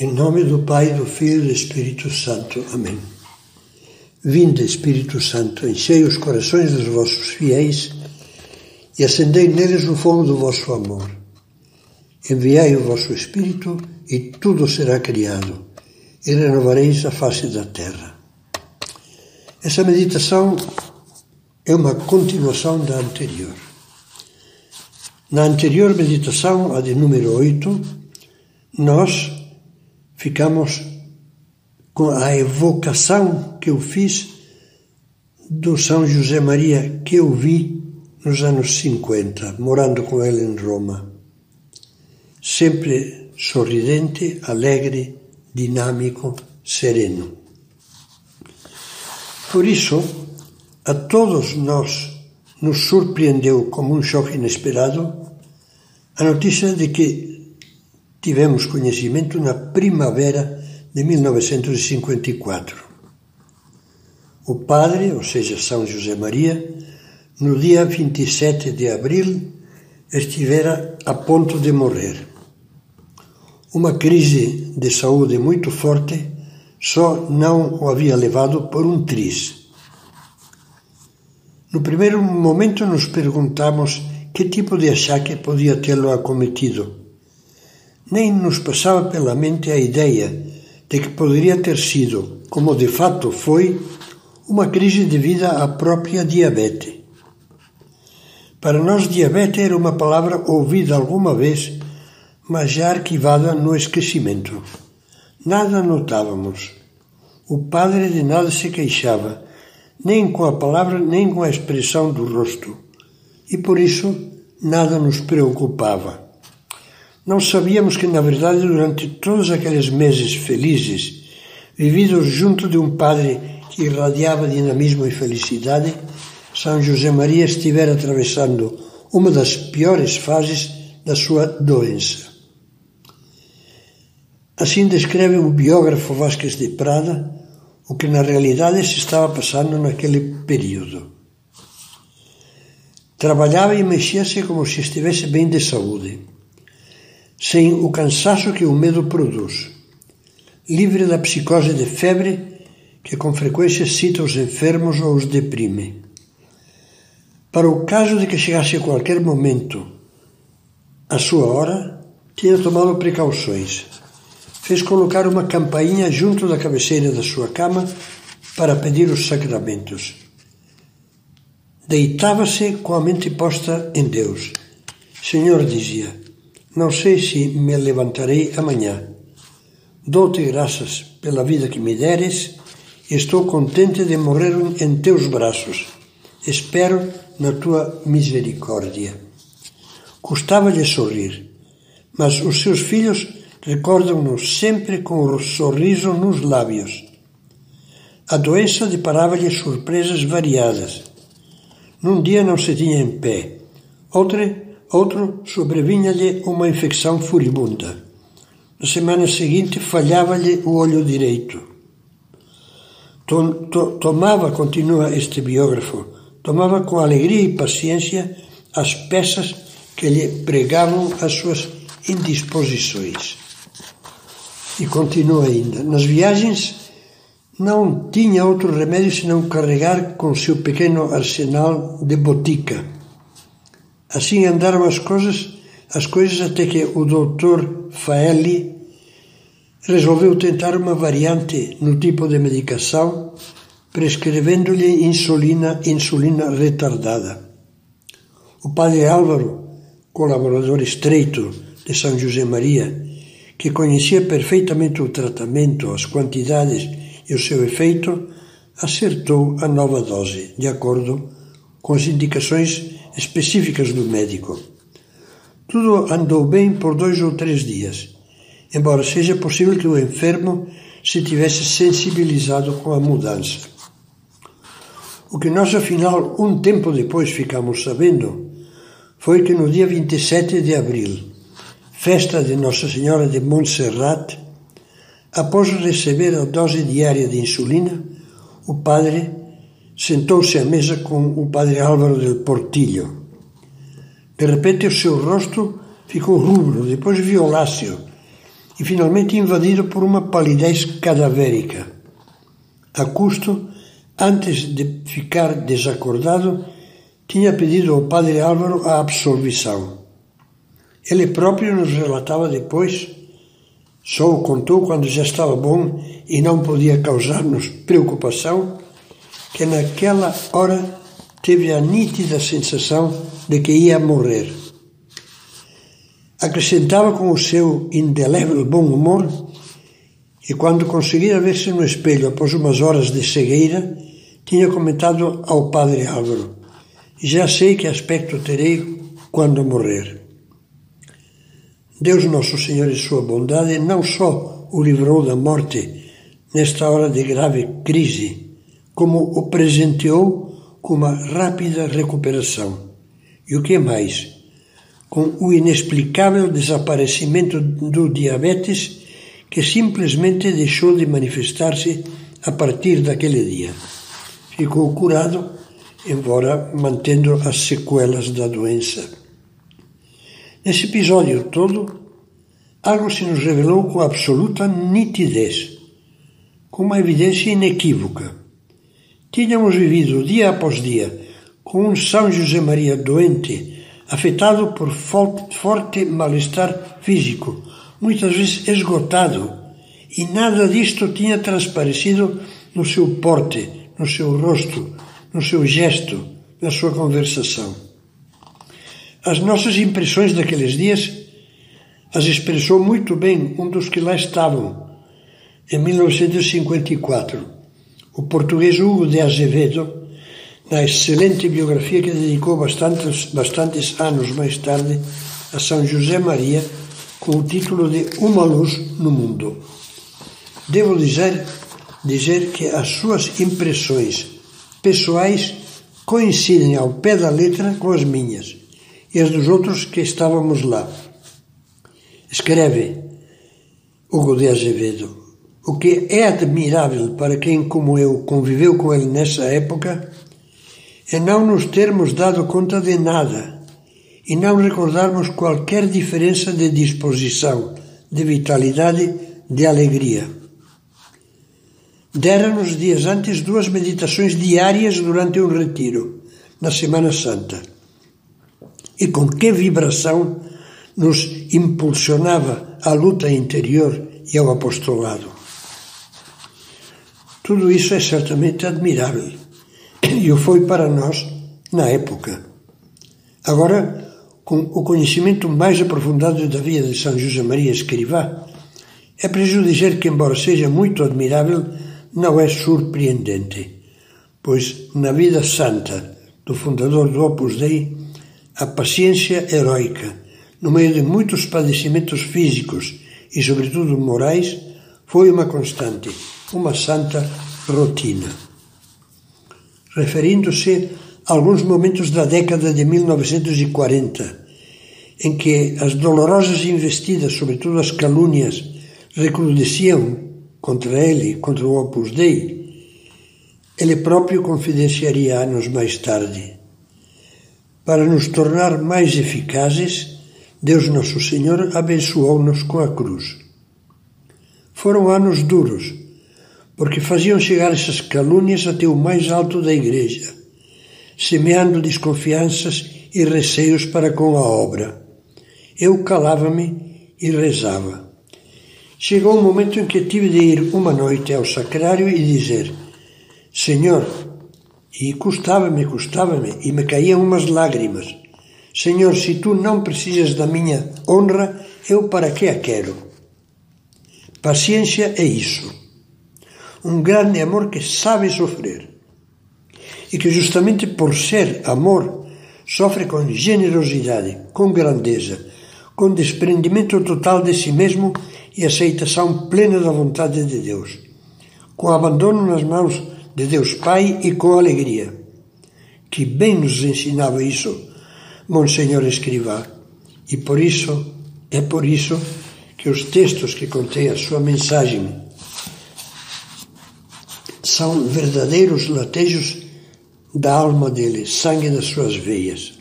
Em nome do Pai, do Filho e do Espírito Santo. Amém. Vinde, Espírito Santo, enchei os corações dos vossos fiéis e acendei neles o fogo do vosso amor. Enviai o vosso Espírito e tudo será criado, e renovareis a face da terra. Essa meditação é uma continuação da anterior. Na anterior meditação, a de número 8, nós ficamos com a evocação que eu fiz do São José Maria que eu vi nos anos 50, morando com ele em Roma. Sempre sorridente, alegre, dinâmico, sereno. Por isso, a todos nós nos surpreendeu como um choque inesperado a notícia de que tivemos conhecimento na primavera de 1954. O padre, ou seja, São José Maria, no dia 27 de abril, estivera a ponto de morrer. Uma crise de saúde muito forte só não o havia levado por um triz. No primeiro momento nos perguntamos que tipo de achaque podia tê-lo acometido nem nos passava pela mente a ideia de que poderia ter sido, como de fato foi, uma crise devido à própria diabetes. Para nós, diabetes era uma palavra ouvida alguma vez, mas já arquivada no esquecimento. Nada notávamos. O padre de nada se queixava, nem com a palavra nem com a expressão do rosto, e por isso nada nos preocupava. Não sabíamos que, na verdade, durante todos aqueles meses felizes, vividos junto de um padre que irradiava dinamismo e felicidade, São José Maria estivera atravessando uma das piores fases da sua doença. Assim descreve o biógrafo Vasquez de Prada o que na realidade se estava passando naquele período. Trabalhava e mexia-se como se estivesse bem de saúde sem o cansaço que o medo produz, livre da psicose de febre que com frequência cita os enfermos ou os deprime. Para o caso de que chegasse a qualquer momento a sua hora, tinha tomado precauções. Fez colocar uma campainha junto da cabeceira da sua cama para pedir os sacramentos. Deitava-se com a mente posta em Deus. Senhor, dizia, não sei se me levantarei amanhã. Dou-te graças pela vida que me deres estou contente de morrer em teus braços. Espero na tua misericórdia. Custava-lhe sorrir, mas os seus filhos recordam-no sempre com o sorriso nos lábios. A doença deparava-lhe surpresas variadas. Num dia não se tinha em pé, outro Outro sobrevinha-lhe uma infecção furibunda. Na semana seguinte falhava-lhe o olho direito. Tomava, continua este biógrafo, tomava com alegria e paciência as peças que lhe pregavam as suas indisposições. E continua ainda. Nas viagens não tinha outro remédio senão carregar com seu pequeno arsenal de botica Assim andaram as coisas, as coisas até que o doutor Faeli resolveu tentar uma variante no tipo de medicação, prescrevendo-lhe insulina, insulina retardada. O padre Álvaro, colaborador estreito de São José Maria, que conhecia perfeitamente o tratamento, as quantidades e o seu efeito, acertou a nova dose, de acordo com as indicações específicas do médico. Tudo andou bem por dois ou três dias, embora seja possível que o enfermo se tivesse sensibilizado com a mudança. O que nós, afinal, um tempo depois ficamos sabendo foi que no dia 27 de abril, festa de Nossa Senhora de Montserrat, após receber a dose diária de insulina, o padre sentou-se à mesa com o padre Álvaro del Portillo. De repente o seu rosto ficou rubro, depois violáceo, e finalmente invadido por uma palidez cadavérica. A custo, antes de ficar desacordado, tinha pedido ao padre Álvaro a absolvição. Ele próprio nos relatava depois, só o contou quando já estava bom e não podia causar-nos preocupação, que naquela hora teve a nítida sensação de que ia morrer. Acrescentava com o seu indelével bom humor e quando conseguira ver-se no espelho após umas horas de cegueira, tinha comentado ao padre Álvaro: Já sei que aspecto terei quando morrer. Deus Nosso Senhor, em Sua bondade, não só o livrou da morte nesta hora de grave crise, como o presenteou com uma rápida recuperação. E o que mais? Com o inexplicável desaparecimento do diabetes que simplesmente deixou de manifestar-se a partir daquele dia. Ficou curado, embora mantendo as sequelas da doença. Nesse episódio todo, algo se nos revelou com absoluta nitidez, com uma evidência inequívoca. Tínhamos vivido dia após dia com um São José Maria doente, afetado por forte mal-estar físico, muitas vezes esgotado, e nada disto tinha transparecido no seu porte, no seu rosto, no seu gesto, na sua conversação. As nossas impressões daqueles dias as expressou muito bem um dos que lá estavam, em 1954, o português Hugo de Azevedo, na excelente biografia que dedicou bastantes, bastantes anos mais tarde a São José Maria, com o título de Uma Luz no Mundo. Devo dizer, dizer que as suas impressões pessoais coincidem ao pé da letra com as minhas e as dos outros que estávamos lá. Escreve Hugo de Azevedo. O que é admirável para quem, como eu, conviveu com ele nessa época, é não nos termos dado conta de nada e não recordarmos qualquer diferença de disposição, de vitalidade, de alegria. Dera-nos dias antes duas meditações diárias durante um retiro, na Semana Santa e com que vibração nos impulsionava à luta interior e ao apostolado. Tudo isso é certamente admirável e o foi para nós na época. Agora, com o conhecimento mais aprofundado da vida de São José Maria Escrivá, é preciso dizer que, embora seja muito admirável, não é surpreendente, pois na vida santa do fundador do Opus Dei a paciência heroica, no meio de muitos padecimentos físicos e, sobretudo, morais, foi uma constante, uma santa rotina. Referindo-se a alguns momentos da década de 1940, em que as dolorosas investidas, sobretudo as calúnias, recrudesciam contra ele, contra o Opus Dei, ele próprio confidenciaria anos mais tarde. Para nos tornar mais eficazes, Deus Nosso Senhor abençoou-nos com a cruz. Foram anos duros, porque faziam chegar essas calúnias até o mais alto da Igreja, semeando desconfianças e receios para com a obra. Eu calava-me e rezava. Chegou um momento em que tive de ir uma noite ao sacrário e dizer: Senhor, e custava-me, custava-me, e me caíam umas lágrimas. Senhor, se tu não precisas da minha honra, eu para que a quero? Paciência é isso. Um grande amor que sabe sofrer. E que justamente por ser amor, sofre com generosidade, com grandeza, com desprendimento total de si mesmo e aceitação plena da vontade de Deus, com abandono nas mãos de Deus Pai e com alegria. Que bem nos ensinava isso, Monsenhor Escrivá. E por isso, é por isso que os textos que contêm a sua mensagem são verdadeiros latejos da alma dele, sangue das suas veias.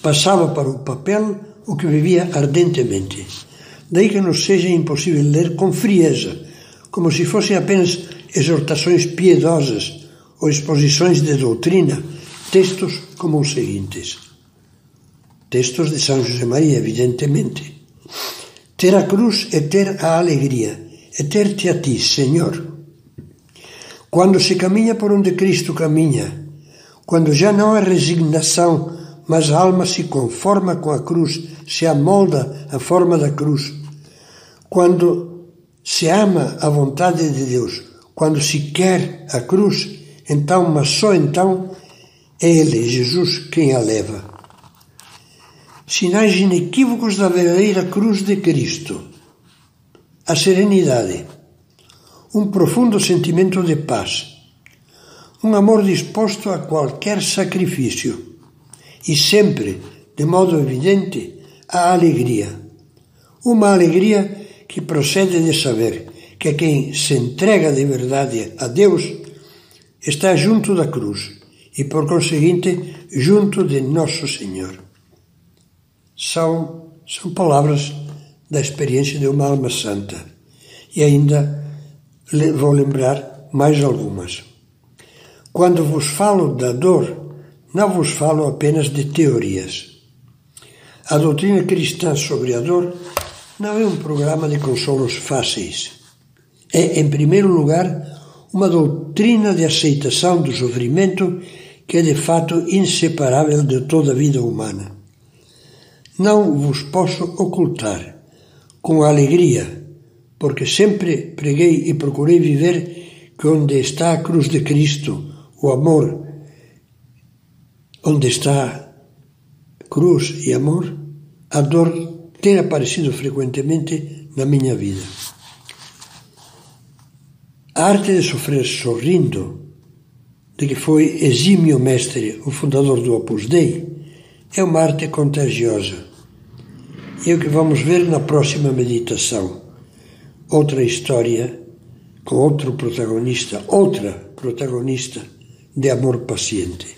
Passava para o papel o que vivia ardentemente. Daí que nos seja impossível ler com frieza, como se fossem apenas exortações piedosas ou exposições de doutrina, textos como os seguintes. Textos de São José Maria, evidentemente. Ter a cruz é ter a alegria, é ter-te a ti, Senhor. Quando se caminha por onde Cristo caminha, quando já não há resignação, mas a alma se conforma com a cruz, se amolda à forma da cruz, quando se ama a vontade de Deus, quando se quer a cruz, então, mas só então, é Ele, Jesus, quem a leva. Sinais inequívocos da verdadeira cruz de Cristo. A serenidade, um profundo sentimento de paz, um amor disposto a qualquer sacrifício e sempre, de modo evidente, a alegria. Uma alegria que procede de saber que quem se entrega de verdade a Deus está junto da cruz e, por conseguinte, junto de Nosso Senhor. São, são palavras da experiência de uma alma santa. E ainda vou lembrar mais algumas. Quando vos falo da dor, não vos falo apenas de teorias. A doutrina cristã sobre a dor não é um programa de consolos fáceis. É, em primeiro lugar, uma doutrina de aceitação do sofrimento que é de fato inseparável de toda a vida humana. Não vos posso ocultar, com alegria, porque sempre preguei e procurei viver que onde está a cruz de Cristo, o amor, onde está cruz e amor, a dor tem aparecido frequentemente na minha vida. A arte de sofrer sorrindo, de que foi exímio mestre o fundador do Opus Dei, é uma arte contagiosa. É o que vamos ver na próxima meditação. Outra história com outro protagonista, outra protagonista de amor paciente.